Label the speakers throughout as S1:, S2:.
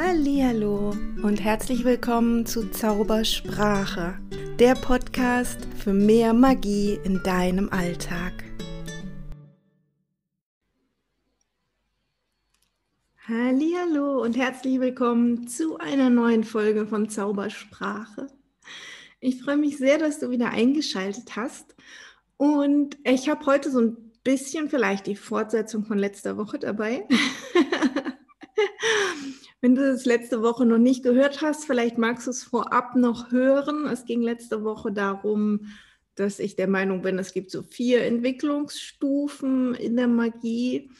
S1: Hallo und herzlich willkommen zu Zaubersprache, der Podcast für mehr Magie in deinem Alltag. Hallo und herzlich willkommen zu einer neuen Folge von Zaubersprache. Ich freue mich sehr, dass du wieder eingeschaltet hast und ich habe heute so ein bisschen vielleicht die Fortsetzung von letzter Woche dabei. Wenn du es letzte Woche noch nicht gehört hast, vielleicht magst du es vorab noch hören. Es ging letzte Woche darum, dass ich der Meinung bin, es gibt so vier Entwicklungsstufen in der Magie.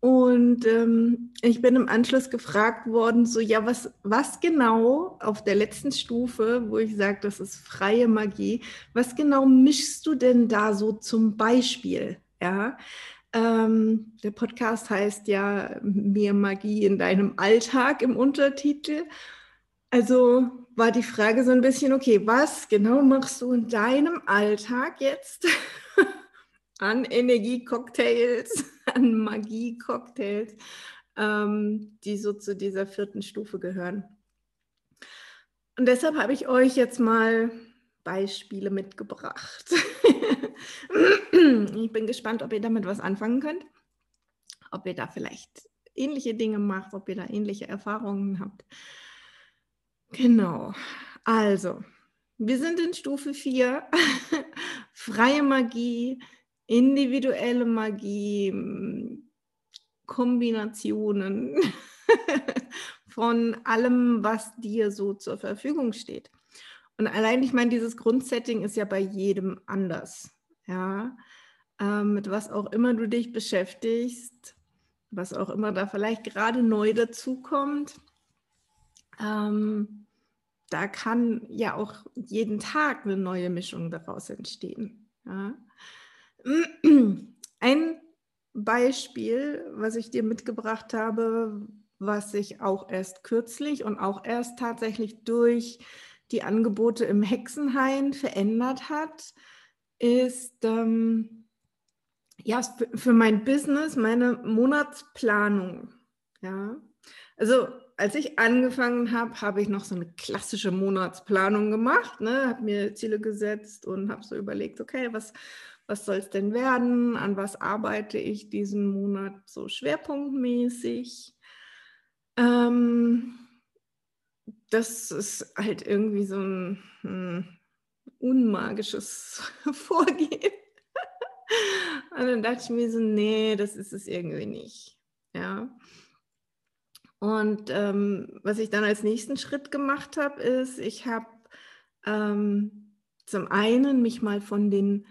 S1: Und ähm, ich bin im Anschluss gefragt worden, so ja, was, was genau auf der letzten Stufe, wo ich sage, das ist freie Magie, was genau mischst du denn da so zum Beispiel? Ja, ähm, der Podcast heißt ja Mehr Magie in deinem Alltag im Untertitel. Also war die Frage so ein bisschen, okay, was genau machst du in deinem Alltag jetzt an Energiecocktails, an Magiecocktails, ähm, die so zu dieser vierten Stufe gehören? Und deshalb habe ich euch jetzt mal Beispiele mitgebracht. ich bin gespannt, ob ihr damit was anfangen könnt, ob ihr da vielleicht ähnliche Dinge macht, ob ihr da ähnliche Erfahrungen habt. Genau. Also, wir sind in Stufe 4. Freie Magie, individuelle Magie, Kombinationen von allem, was dir so zur Verfügung steht. Und allein, ich meine, dieses Grundsetting ist ja bei jedem anders. Ja, ähm, mit was auch immer du dich beschäftigst, was auch immer da vielleicht gerade neu dazukommt. Ähm, da kann ja auch jeden Tag eine neue Mischung daraus entstehen. Ja. Ein Beispiel, was ich dir mitgebracht habe, was sich auch erst kürzlich und auch erst tatsächlich durch die Angebote im Hexenhain verändert hat, ist ähm, ja für mein Business meine Monatsplanung. Ja, also als ich angefangen habe, habe ich noch so eine klassische Monatsplanung gemacht, ne? habe mir Ziele gesetzt und habe so überlegt, okay, was, was soll es denn werden? An was arbeite ich diesen Monat so schwerpunktmäßig? Ähm, das ist halt irgendwie so ein, ein unmagisches Vorgehen. Und dann dachte ich mir so, nee, das ist es irgendwie nicht. Ja. Und ähm, was ich dann als nächsten Schritt gemacht habe, ist, ich habe ähm, zum einen mich mal von den,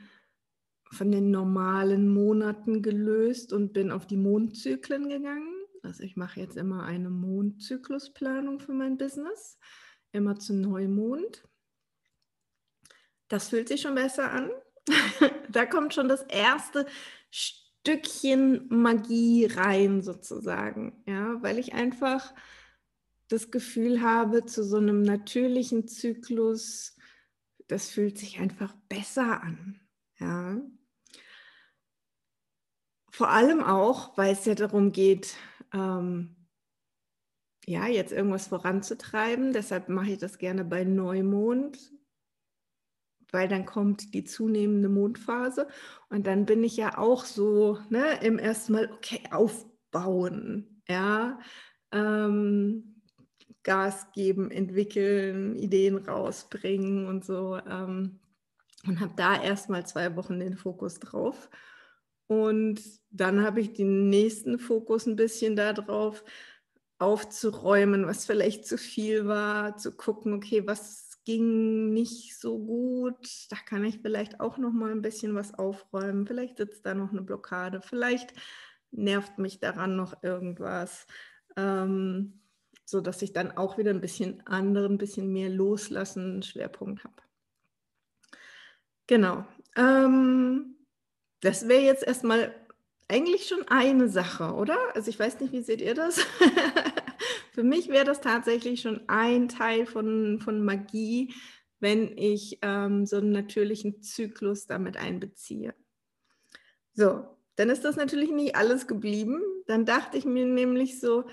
S1: von den normalen Monaten gelöst und bin auf die Mondzyklen gegangen. Also ich mache jetzt immer eine Mondzyklusplanung für mein Business, immer zu Neumond. Das fühlt sich schon besser an. da kommt schon das erste Stückchen Magie rein sozusagen, ja, weil ich einfach das Gefühl habe, zu so einem natürlichen Zyklus, das fühlt sich einfach besser an, ja. Vor allem auch, weil es ja darum geht, ähm, ja, jetzt irgendwas voranzutreiben. Deshalb mache ich das gerne bei Neumond, weil dann kommt die zunehmende Mondphase und dann bin ich ja auch so ne, im ersten Mal, okay, aufbauen, ja, ähm, Gas geben, entwickeln, Ideen rausbringen und so ähm, und habe da erstmal zwei Wochen den Fokus drauf. Und dann habe ich den nächsten Fokus ein bisschen darauf, aufzuräumen, was vielleicht zu viel war, zu gucken, okay, was ging nicht so gut, da kann ich vielleicht auch noch mal ein bisschen was aufräumen. Vielleicht sitzt da noch eine Blockade, vielleicht nervt mich daran noch irgendwas, ähm, so dass ich dann auch wieder ein bisschen anderen, ein bisschen mehr loslassen Schwerpunkt habe. Genau. Ähm, das wäre jetzt erstmal eigentlich schon eine Sache, oder? Also ich weiß nicht, wie seht ihr das? Für mich wäre das tatsächlich schon ein Teil von, von Magie, wenn ich ähm, so einen natürlichen Zyklus damit einbeziehe. So, dann ist das natürlich nicht alles geblieben. Dann dachte ich mir nämlich so,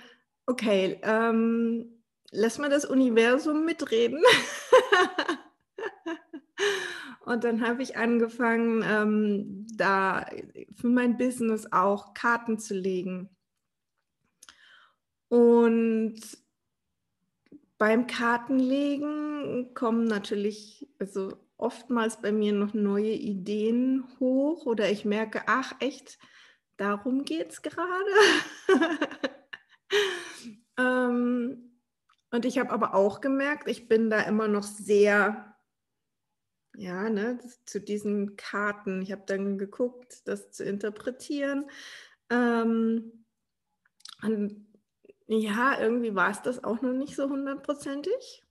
S1: Okay, ähm, lass mal das Universum mitreden. Und dann habe ich angefangen, ähm, da für mein Business auch Karten zu legen. Und beim Kartenlegen kommen natürlich, also oftmals bei mir noch neue Ideen hoch oder ich merke, ach echt, darum geht es gerade. ähm, und ich habe aber auch gemerkt, ich bin da immer noch sehr, ja, ne, zu diesen Karten. Ich habe dann geguckt, das zu interpretieren. Ähm, und ja, irgendwie war es das auch noch nicht so hundertprozentig.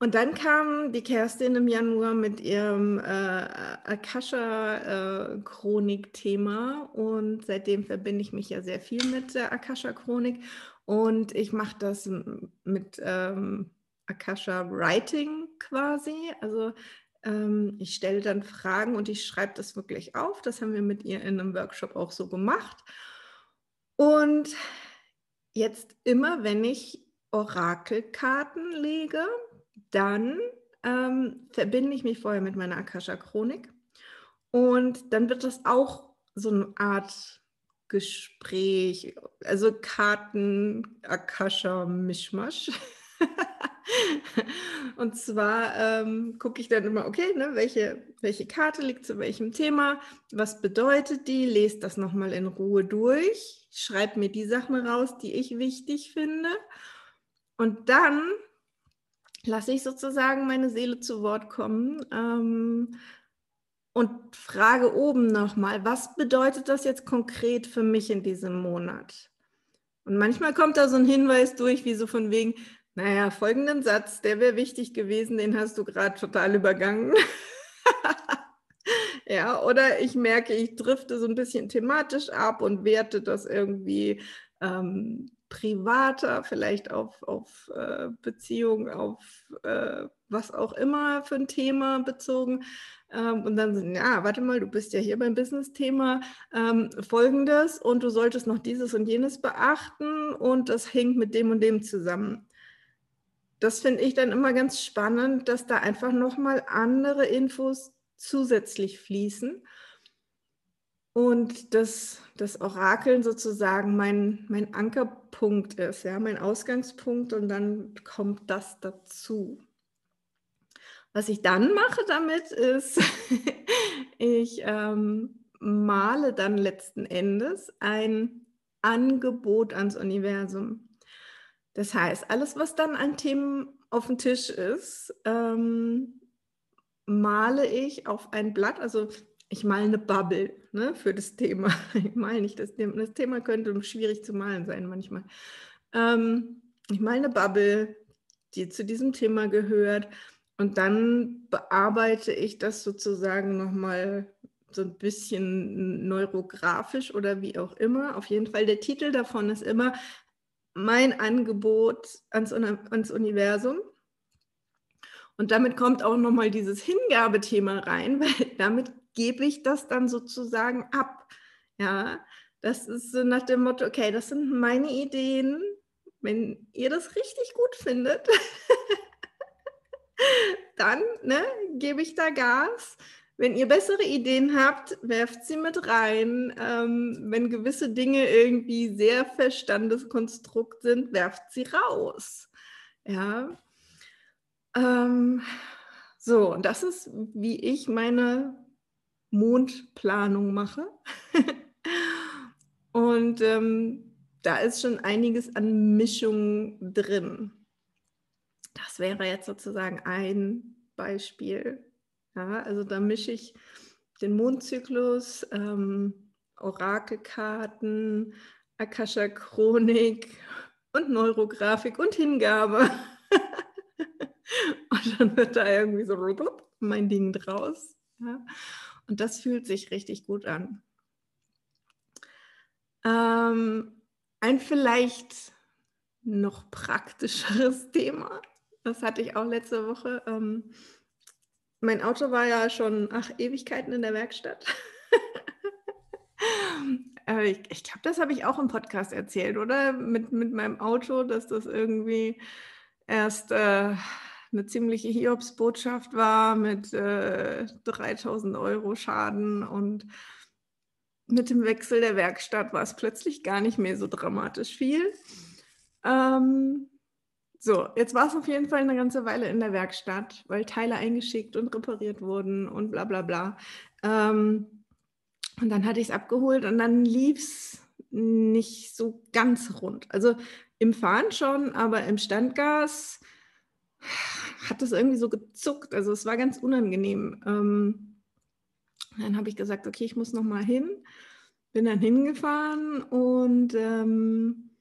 S1: Und dann kam die Kerstin im Januar mit ihrem äh, Akasha-Chronik-Thema äh, und seitdem verbinde ich mich ja sehr viel mit der Akasha-Chronik und ich mache das mit ähm, Akasha-Writing quasi. Also ähm, ich stelle dann Fragen und ich schreibe das wirklich auf. Das haben wir mit ihr in einem Workshop auch so gemacht. Und jetzt immer, wenn ich Orakelkarten lege, dann ähm, verbinde ich mich vorher mit meiner Akasha-Chronik und dann wird das auch so eine Art Gespräch, also Karten, Akasha, Mischmasch. und zwar ähm, gucke ich dann immer, okay, ne, welche, welche Karte liegt zu welchem Thema, was bedeutet die, lese das nochmal in Ruhe durch, schreibe mir die Sachen raus, die ich wichtig finde. Und dann lasse ich sozusagen meine Seele zu Wort kommen ähm, und frage oben nochmal, was bedeutet das jetzt konkret für mich in diesem Monat? Und manchmal kommt da so ein Hinweis durch, wie so von wegen, naja, folgenden Satz, der wäre wichtig gewesen, den hast du gerade total übergangen. ja, oder ich merke, ich drifte so ein bisschen thematisch ab und werte das irgendwie ähm, privater, vielleicht auf, auf äh, Beziehungen, auf äh, was auch immer für ein Thema bezogen. Ähm, und dann sind, ja, warte mal, du bist ja hier beim Business-Thema ähm, folgendes und du solltest noch dieses und jenes beachten und das hängt mit dem und dem zusammen. Das finde ich dann immer ganz spannend, dass da einfach nochmal andere Infos zusätzlich fließen und das, das Orakeln sozusagen mein, mein Ankerpunkt ist, ja, mein Ausgangspunkt und dann kommt das dazu. Was ich dann mache damit ist, ich ähm, male dann letzten Endes ein Angebot ans Universum. Das heißt, alles, was dann an Themen auf dem Tisch ist, ähm, male ich auf ein Blatt, also ich male eine Bubble ne, für das Thema. Ich male nicht das Thema. Das Thema könnte schwierig zu malen sein manchmal. Ähm, ich male eine Bubble, die zu diesem Thema gehört. Und dann bearbeite ich das sozusagen nochmal so ein bisschen neurografisch oder wie auch immer. Auf jeden Fall, der Titel davon ist immer mein Angebot ans, ans Universum. Und damit kommt auch nochmal dieses Hingabethema rein, weil damit gebe ich das dann sozusagen ab. Ja, das ist so nach dem Motto, okay, das sind meine Ideen. Wenn ihr das richtig gut findet, dann ne, gebe ich da Gas. Wenn ihr bessere Ideen habt, werft sie mit rein. Ähm, wenn gewisse Dinge irgendwie sehr Verstandeskonstrukt sind, werft sie raus. Ja. Ähm, so, und das ist, wie ich meine Mondplanung mache. und ähm, da ist schon einiges an Mischung drin. Das wäre jetzt sozusagen ein Beispiel. Ja, also da mische ich den Mondzyklus, ähm, Orakelkarten, Akasha-Chronik und Neurografik und Hingabe. und dann wird da irgendwie so mein Ding draus. Ja. Und das fühlt sich richtig gut an. Ähm, ein vielleicht noch praktischeres Thema, das hatte ich auch letzte Woche. Ähm, mein Auto war ja schon, ach, Ewigkeiten in der Werkstatt. äh, ich, ich glaube, das habe ich auch im Podcast erzählt, oder? Mit, mit meinem Auto, dass das irgendwie erst äh, eine ziemliche Hiobsbotschaft war mit äh, 3000 Euro Schaden und mit dem Wechsel der Werkstatt war es plötzlich gar nicht mehr so dramatisch viel. Ähm, so, jetzt war es auf jeden Fall eine ganze Weile in der Werkstatt, weil Teile eingeschickt und repariert wurden und bla bla bla. Ähm, und dann hatte ich es abgeholt und dann lief es nicht so ganz rund. Also im Fahren schon, aber im Standgas hat es irgendwie so gezuckt. Also es war ganz unangenehm. Ähm, dann habe ich gesagt, okay, ich muss noch mal hin. Bin dann hingefahren und ähm,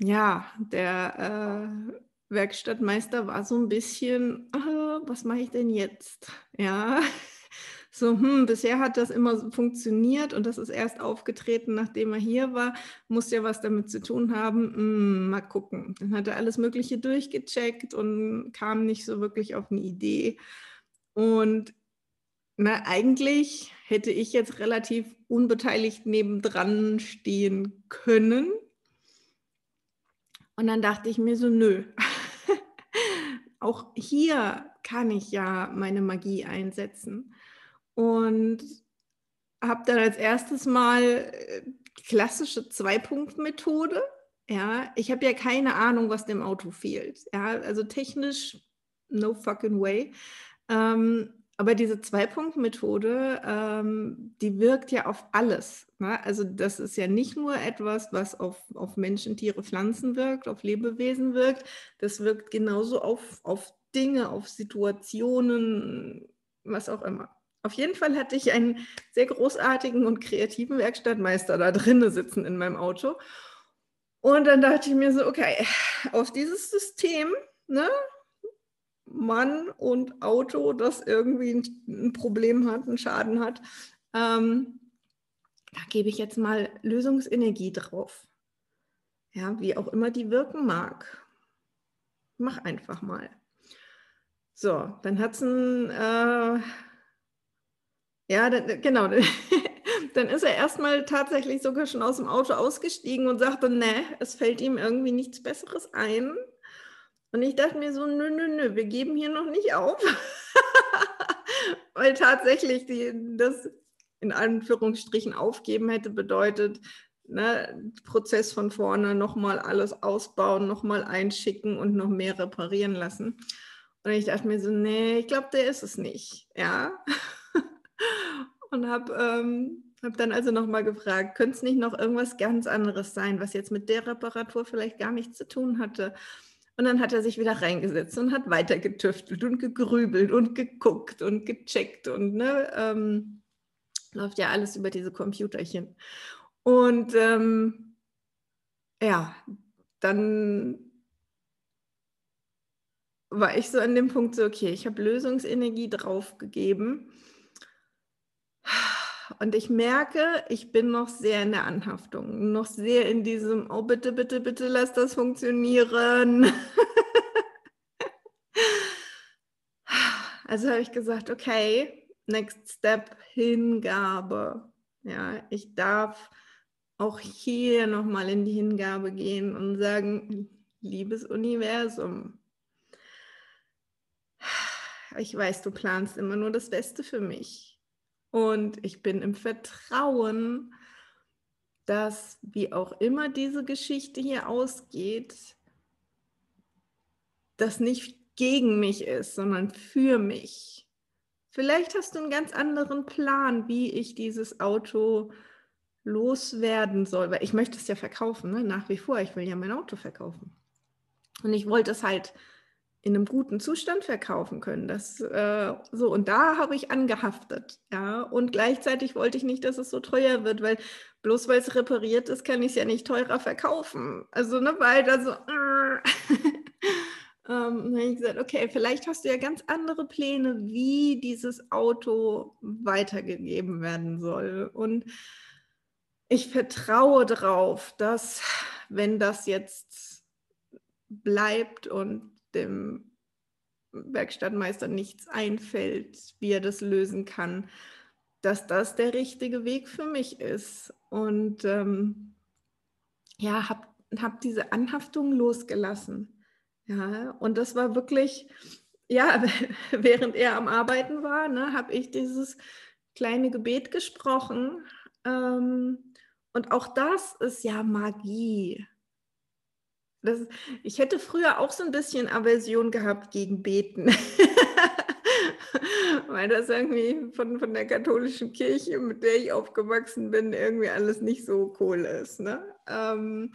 S1: ja, der äh, Werkstattmeister war so ein bisschen, ah, was mache ich denn jetzt? Ja, so, hm, bisher hat das immer so funktioniert und das ist erst aufgetreten, nachdem er hier war, muss ja was damit zu tun haben. Hm, mal gucken. Dann hat er alles Mögliche durchgecheckt und kam nicht so wirklich auf eine Idee. Und na, eigentlich hätte ich jetzt relativ unbeteiligt nebendran stehen können. Und dann dachte ich mir so, nö. Auch hier kann ich ja meine Magie einsetzen und habe dann als erstes mal äh, klassische Zwei-Punkt-Methode. Ja, ich habe ja keine Ahnung, was dem Auto fehlt. Ja, also technisch no fucking way. Ähm, aber diese Zwei-Punkt-Methode, ähm, die wirkt ja auf alles. Ne? Also das ist ja nicht nur etwas, was auf, auf Menschen, Tiere, Pflanzen wirkt, auf Lebewesen wirkt. Das wirkt genauso auf, auf Dinge, auf Situationen, was auch immer. Auf jeden Fall hatte ich einen sehr großartigen und kreativen Werkstattmeister da drinnen sitzen in meinem Auto. Und dann dachte ich mir so, okay, auf dieses System, ne, Mann und Auto, das irgendwie ein, ein Problem hat, einen Schaden hat, ähm, da gebe ich jetzt mal Lösungsenergie drauf. Ja, wie auch immer die wirken mag. Mach einfach mal. So, dann hat es ein äh, ja, dann, genau. dann ist er erstmal tatsächlich sogar schon aus dem Auto ausgestiegen und sagte, ne, es fällt ihm irgendwie nichts Besseres ein. Und ich dachte mir so, nö, nö, nö, wir geben hier noch nicht auf. Weil tatsächlich die, das in Anführungsstrichen aufgeben hätte bedeutet, ne, Prozess von vorne, nochmal alles ausbauen, nochmal einschicken und noch mehr reparieren lassen. Und ich dachte mir so, nee, ich glaube, der ist es nicht. Ja und habe ähm, hab dann also nochmal gefragt, könnte es nicht noch irgendwas ganz anderes sein, was jetzt mit der Reparatur vielleicht gar nichts zu tun hatte? Und dann hat er sich wieder reingesetzt und hat weiter getüftelt und gegrübelt und geguckt und gecheckt und ne, ähm, läuft ja alles über diese Computerchen. Und ähm, ja, dann war ich so an dem Punkt so, okay, ich habe Lösungsenergie draufgegeben und ich merke, ich bin noch sehr in der Anhaftung, noch sehr in diesem, oh bitte, bitte, bitte lass das funktionieren. also habe ich gesagt, okay, next step, Hingabe. Ja, ich darf auch hier nochmal in die Hingabe gehen und sagen, liebes Universum, ich weiß, du planst immer nur das Beste für mich. Und ich bin im Vertrauen, dass wie auch immer diese Geschichte hier ausgeht, das nicht gegen mich ist, sondern für mich. Vielleicht hast du einen ganz anderen Plan, wie ich dieses Auto loswerden soll, weil ich möchte es ja verkaufen, ne? nach wie vor. Ich will ja mein Auto verkaufen. Und ich wollte es halt in einem guten Zustand verkaufen können. Das, äh, so, und da habe ich angehaftet. Ja? Und gleichzeitig wollte ich nicht, dass es so teuer wird, weil bloß weil es repariert ist, kann ich es ja nicht teurer verkaufen. Also, ne, weil da so. Äh, ähm, habe ich gesagt, okay, vielleicht hast du ja ganz andere Pläne, wie dieses Auto weitergegeben werden soll. Und ich vertraue darauf, dass wenn das jetzt bleibt und dem Werkstattmeister nichts einfällt, wie er das lösen kann, dass das der richtige Weg für mich ist. und ähm, ja, habe hab diese Anhaftung losgelassen. Ja, und das war wirklich, ja, während er am Arbeiten war, ne, habe ich dieses kleine Gebet gesprochen. Ähm, und auch das ist ja Magie. Das, ich hätte früher auch so ein bisschen Aversion gehabt gegen Beten. Weil das irgendwie von, von der katholischen Kirche, mit der ich aufgewachsen bin, irgendwie alles nicht so cool ist. Ne? Ähm,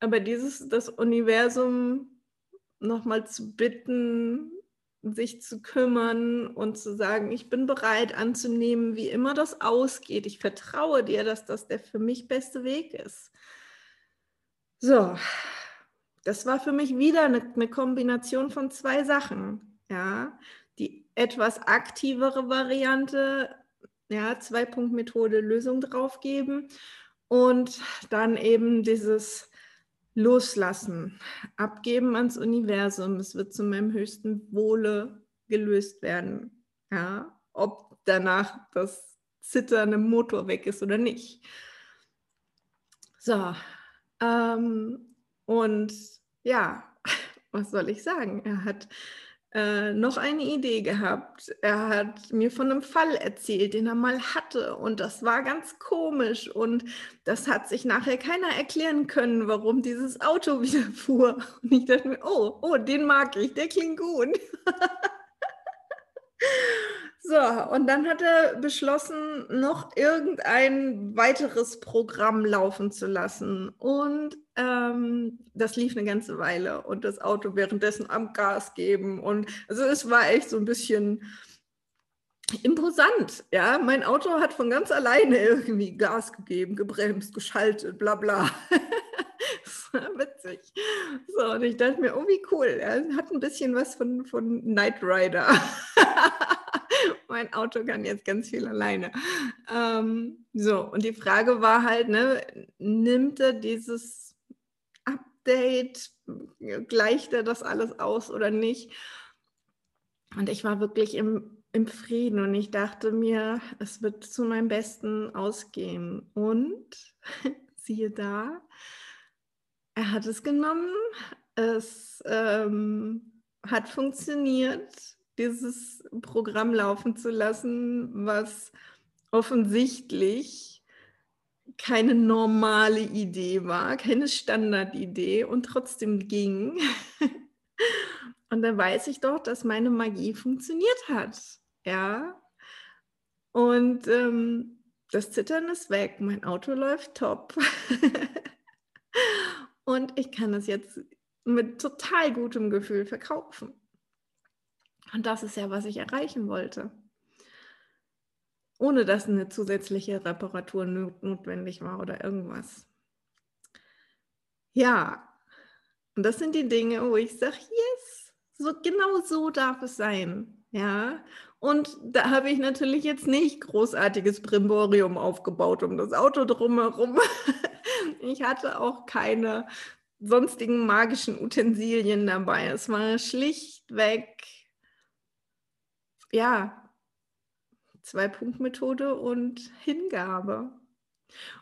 S1: aber dieses, das Universum nochmal zu bitten, sich zu kümmern und zu sagen, ich bin bereit anzunehmen, wie immer das ausgeht. Ich vertraue dir, dass das der für mich beste Weg ist. So, das war für mich wieder eine, eine Kombination von zwei Sachen. Ja, die etwas aktivere Variante, ja, Zwei-Punkt-Methode, Lösung draufgeben und dann eben dieses Loslassen, abgeben ans Universum. Es wird zu meinem höchsten Wohle gelöst werden. Ja, ob danach das Zittern im Motor weg ist oder nicht. So, ähm, und ja, was soll ich sagen? Er hat äh, noch eine Idee gehabt. Er hat mir von einem Fall erzählt, den er mal hatte. Und das war ganz komisch. Und das hat sich nachher keiner erklären können, warum dieses Auto wieder fuhr. Und ich dachte mir, oh, oh, den mag ich, der klingt gut. So, und dann hat er beschlossen, noch irgendein weiteres Programm laufen zu lassen. Und ähm, das lief eine ganze Weile und das Auto währenddessen am Gas geben. Und also es war echt so ein bisschen imposant. Ja, mein Auto hat von ganz alleine irgendwie Gas gegeben, gebremst, geschaltet, bla bla. witzig. So, und ich dachte mir, oh, wie cool. Er hat ein bisschen was von, von Knight Rider. mein Auto kann jetzt ganz viel alleine. Ähm, so, und die Frage war halt, ne, nimmt er dieses Update, gleicht er das alles aus oder nicht? Und ich war wirklich im, im Frieden und ich dachte mir, es wird zu meinem Besten ausgehen. Und siehe da, er hat es genommen, es ähm, hat funktioniert dieses Programm laufen zu lassen, was offensichtlich keine normale Idee war, keine Standardidee und trotzdem ging. Und dann weiß ich doch, dass meine Magie funktioniert hat. Ja. Und ähm, das Zittern ist weg, mein Auto läuft top. und ich kann es jetzt mit total gutem Gefühl verkaufen. Und das ist ja, was ich erreichen wollte. Ohne dass eine zusätzliche Reparatur notwendig war oder irgendwas. Ja, und das sind die Dinge, wo ich sage, yes, so, genau so darf es sein. Ja, und da habe ich natürlich jetzt nicht großartiges Brimborium aufgebaut um das Auto drumherum. ich hatte auch keine sonstigen magischen Utensilien dabei. Es war schlichtweg ja, Zwei-Punkt-Methode und Hingabe.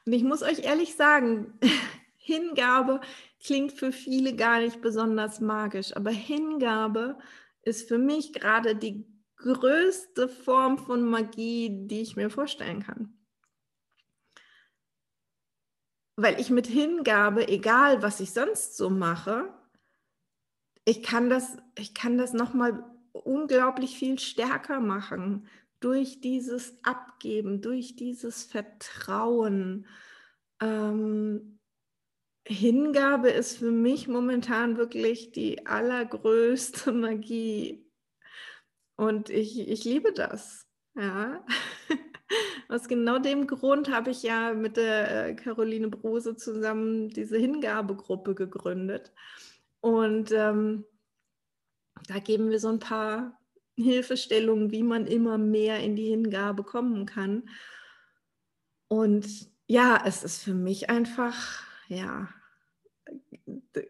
S1: Und ich muss euch ehrlich sagen, Hingabe klingt für viele gar nicht besonders magisch, aber Hingabe ist für mich gerade die größte Form von Magie, die ich mir vorstellen kann. Weil ich mit Hingabe, egal was ich sonst so mache, ich kann das, ich kann das nochmal unglaublich viel stärker machen durch dieses Abgeben, durch dieses Vertrauen. Ähm, Hingabe ist für mich momentan wirklich die allergrößte Magie. Und ich, ich liebe das. Ja. Aus genau dem Grund habe ich ja mit der äh, Caroline Brose zusammen diese Hingabegruppe gegründet. Und ähm, da geben wir so ein paar Hilfestellungen, wie man immer mehr in die Hingabe kommen kann. Und ja, es ist für mich einfach, ja,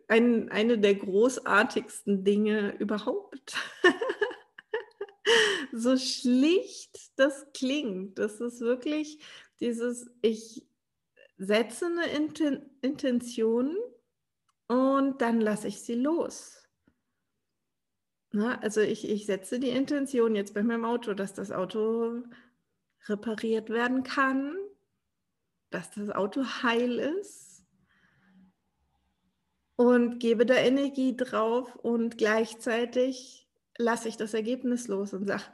S1: ein, eine der großartigsten Dinge überhaupt. so schlicht das klingt, das ist wirklich dieses, ich, setze eine Inten Intention und dann lasse ich sie los. Na, also ich, ich setze die Intention jetzt bei meinem Auto, dass das Auto repariert werden kann, dass das Auto heil ist und gebe da Energie drauf und gleichzeitig lasse ich das Ergebnis los und sage,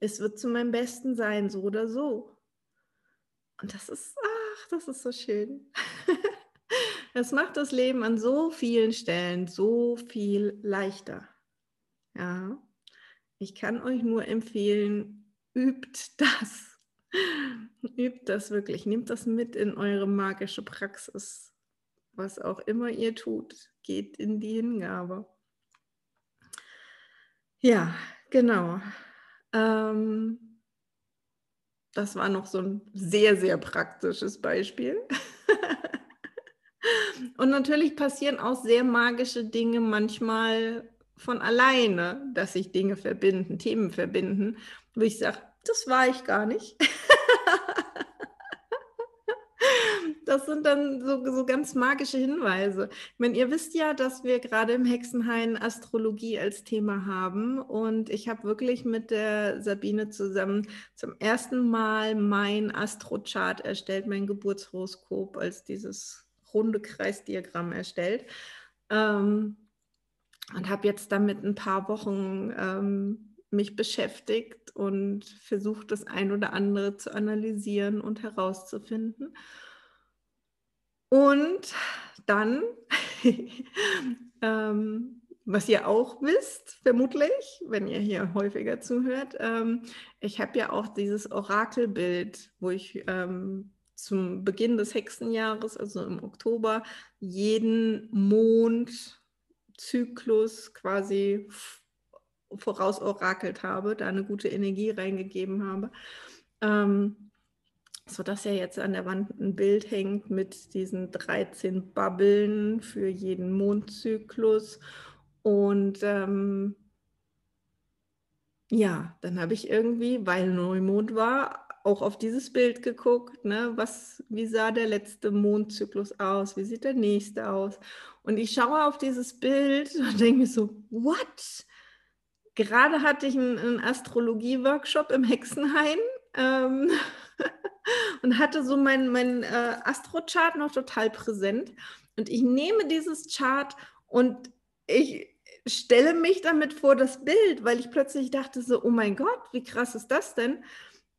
S1: es wird zu meinem Besten sein, so oder so. Und das ist, ach, das ist so schön. Das macht das Leben an so vielen Stellen so viel leichter. Ja, ich kann euch nur empfehlen, übt das. Übt das wirklich. Nehmt das mit in eure magische Praxis. Was auch immer ihr tut, geht in die Hingabe. Ja, genau. Ähm, das war noch so ein sehr, sehr praktisches Beispiel. Und natürlich passieren auch sehr magische Dinge manchmal von alleine, dass sich Dinge verbinden, Themen verbinden, wo ich sage, das war ich gar nicht. das sind dann so, so ganz magische Hinweise. Ich meine, ihr wisst ja, dass wir gerade im Hexenhain Astrologie als Thema haben. Und ich habe wirklich mit der Sabine zusammen zum ersten Mal mein Astrochart erstellt, mein Geburtshoroskop als dieses runde Kreisdiagramm erstellt. Ähm, und habe jetzt damit ein paar Wochen ähm, mich beschäftigt und versucht, das ein oder andere zu analysieren und herauszufinden. Und dann, ähm, was ihr auch wisst, vermutlich, wenn ihr hier häufiger zuhört, ähm, ich habe ja auch dieses Orakelbild, wo ich ähm, zum Beginn des Hexenjahres, also im Oktober, jeden Mondzyklus quasi vorausorakelt habe, da eine gute Energie reingegeben habe. Ähm, sodass ja jetzt an der Wand ein Bild hängt mit diesen 13 Bubbeln für jeden Mondzyklus. Und ähm, ja, dann habe ich irgendwie, weil Neumond war, auch auf dieses Bild geguckt, ne? Was, wie sah der letzte Mondzyklus aus, wie sieht der nächste aus? Und ich schaue auf dieses Bild und denke mir so, what? Gerade hatte ich einen, Astrologie-Workshop im Hexenhain ähm, und hatte so mein, mein äh, Astrochart noch total präsent. Und ich nehme dieses Chart und ich stelle mich damit vor das Bild, weil ich plötzlich dachte so, oh mein Gott, wie krass ist das denn?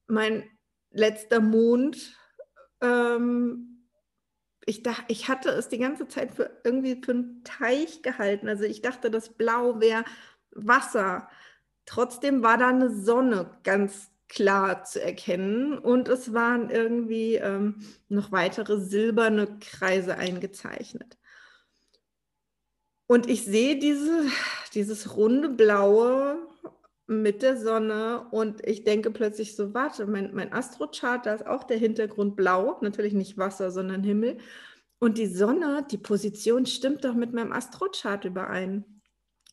S1: Mein letzter Mond, ähm, ich, dachte, ich hatte es die ganze Zeit für irgendwie für einen Teich gehalten. Also ich dachte, das Blau wäre Wasser. Trotzdem war da eine Sonne ganz klar zu erkennen und es waren irgendwie ähm, noch weitere silberne Kreise eingezeichnet. Und ich sehe diese, dieses runde Blaue mit der Sonne und ich denke plötzlich so, warte, mein, mein Astrochart, da ist auch der Hintergrund blau, natürlich nicht Wasser, sondern Himmel. Und die Sonne, die Position stimmt doch mit meinem Astrochart überein.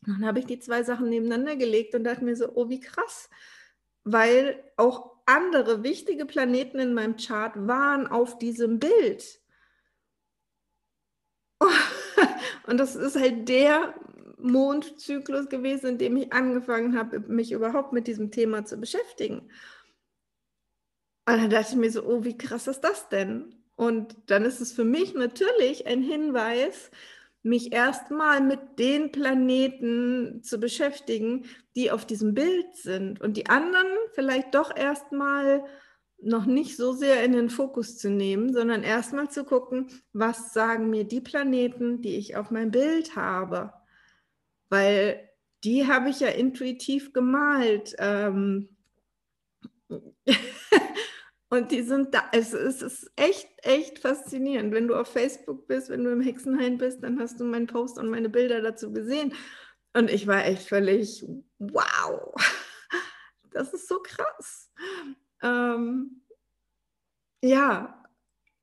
S1: Dann habe ich die zwei Sachen nebeneinander gelegt und dachte mir so, oh, wie krass. Weil auch andere wichtige Planeten in meinem Chart waren auf diesem Bild. Und das ist halt der Mondzyklus gewesen, in dem ich angefangen habe, mich überhaupt mit diesem Thema zu beschäftigen. Und dann dachte ich mir so, oh, wie krass ist das denn? Und dann ist es für mich natürlich ein Hinweis, mich erstmal mit den Planeten zu beschäftigen, die auf diesem Bild sind und die anderen vielleicht doch erstmal noch nicht so sehr in den Fokus zu nehmen, sondern erstmal zu gucken, was sagen mir die Planeten, die ich auf meinem Bild habe weil die habe ich ja intuitiv gemalt. Ähm und die sind da. Es, ist echt, echt faszinierend. Wenn du auf Facebook bist, wenn du im Hexenhain bist, dann hast du meinen Post und meine Bilder dazu gesehen. Und ich war echt völlig, wow, das ist so krass. Ähm ja,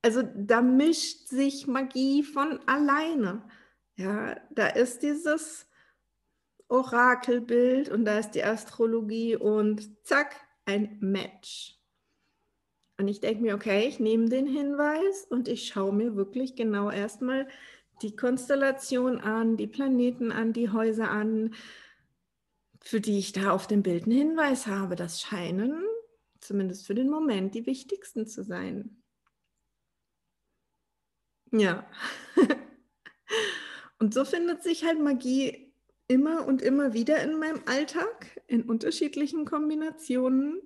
S1: also da mischt sich Magie von alleine. Ja, da ist dieses Orakelbild und da ist die Astrologie und zack, ein Match. Und ich denke mir, okay, ich nehme den Hinweis und ich schaue mir wirklich genau erstmal die Konstellation an, die Planeten an, die Häuser an, für die ich da auf dem Bild einen Hinweis habe. Das scheinen, zumindest für den Moment, die wichtigsten zu sein. Ja. und so findet sich halt Magie immer und immer wieder in meinem Alltag, in unterschiedlichen Kombinationen.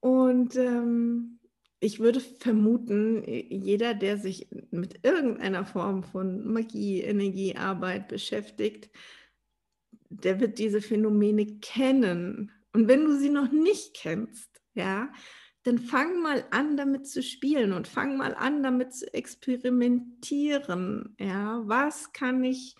S1: Und ähm, ich würde vermuten, jeder, der sich mit irgendeiner Form von Magie, Energiearbeit beschäftigt, der wird diese Phänomene kennen. Und wenn du sie noch nicht kennst, ja, dann fang mal an, damit zu spielen und fang mal an, damit zu experimentieren. Ja, was kann ich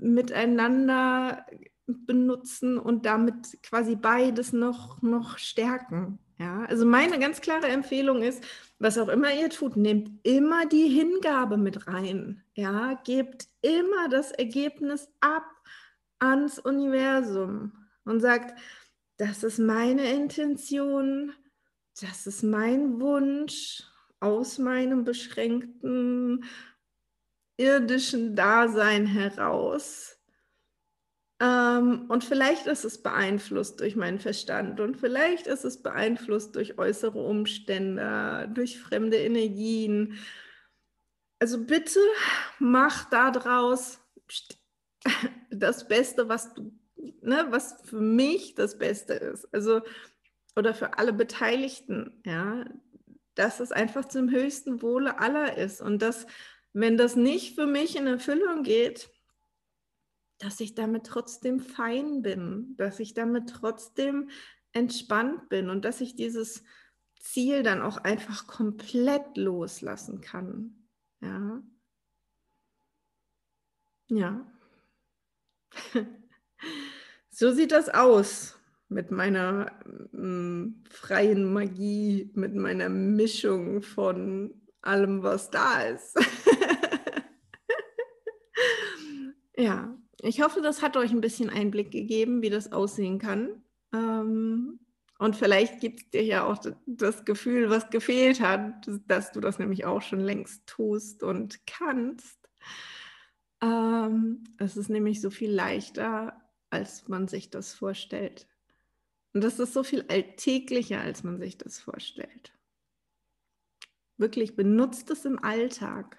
S1: miteinander benutzen und damit quasi beides noch, noch stärken? Ja, also meine ganz klare Empfehlung ist, was auch immer ihr tut, nehmt immer die Hingabe mit rein. Ja, gebt immer das Ergebnis ab ans Universum und sagt, das ist meine Intention, das ist mein Wunsch aus meinem beschränkten irdischen Dasein heraus. Ähm, und vielleicht ist es beeinflusst durch meinen Verstand und vielleicht ist es beeinflusst durch äußere Umstände, durch fremde Energien. Also bitte mach daraus das Beste, was du, ne, was für mich das Beste ist. Also oder für alle Beteiligten, ja, dass es einfach zum höchsten Wohle aller ist und dass, wenn das nicht für mich in Erfüllung geht, dass ich damit trotzdem fein bin, dass ich damit trotzdem entspannt bin und dass ich dieses Ziel dann auch einfach komplett loslassen kann. Ja. Ja. so sieht das aus mit meiner mm, freien Magie, mit meiner Mischung von allem, was da ist. ja, ich hoffe, das hat euch ein bisschen Einblick gegeben, wie das aussehen kann. Ähm, und vielleicht gibt es dir ja auch das Gefühl, was gefehlt hat, dass du das nämlich auch schon längst tust und kannst. Ähm, es ist nämlich so viel leichter, als man sich das vorstellt. Und das ist so viel alltäglicher, als man sich das vorstellt. Wirklich benutzt es im Alltag.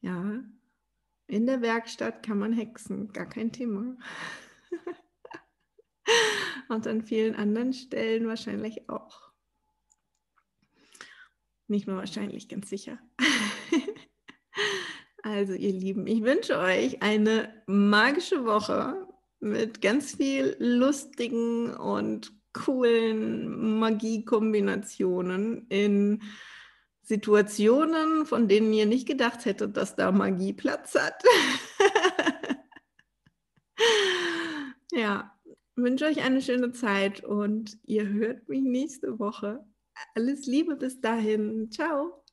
S1: Ja, in der Werkstatt kann man hexen, gar kein Thema. Und an vielen anderen Stellen wahrscheinlich auch. Nicht nur wahrscheinlich, ganz sicher. Also ihr Lieben, ich wünsche euch eine magische Woche mit ganz viel lustigen und coolen Magiekombinationen in Situationen, von denen ihr nicht gedacht hättet, dass da Magie Platz hat. ja, wünsche euch eine schöne Zeit und ihr hört mich nächste Woche. Alles Liebe bis dahin. Ciao.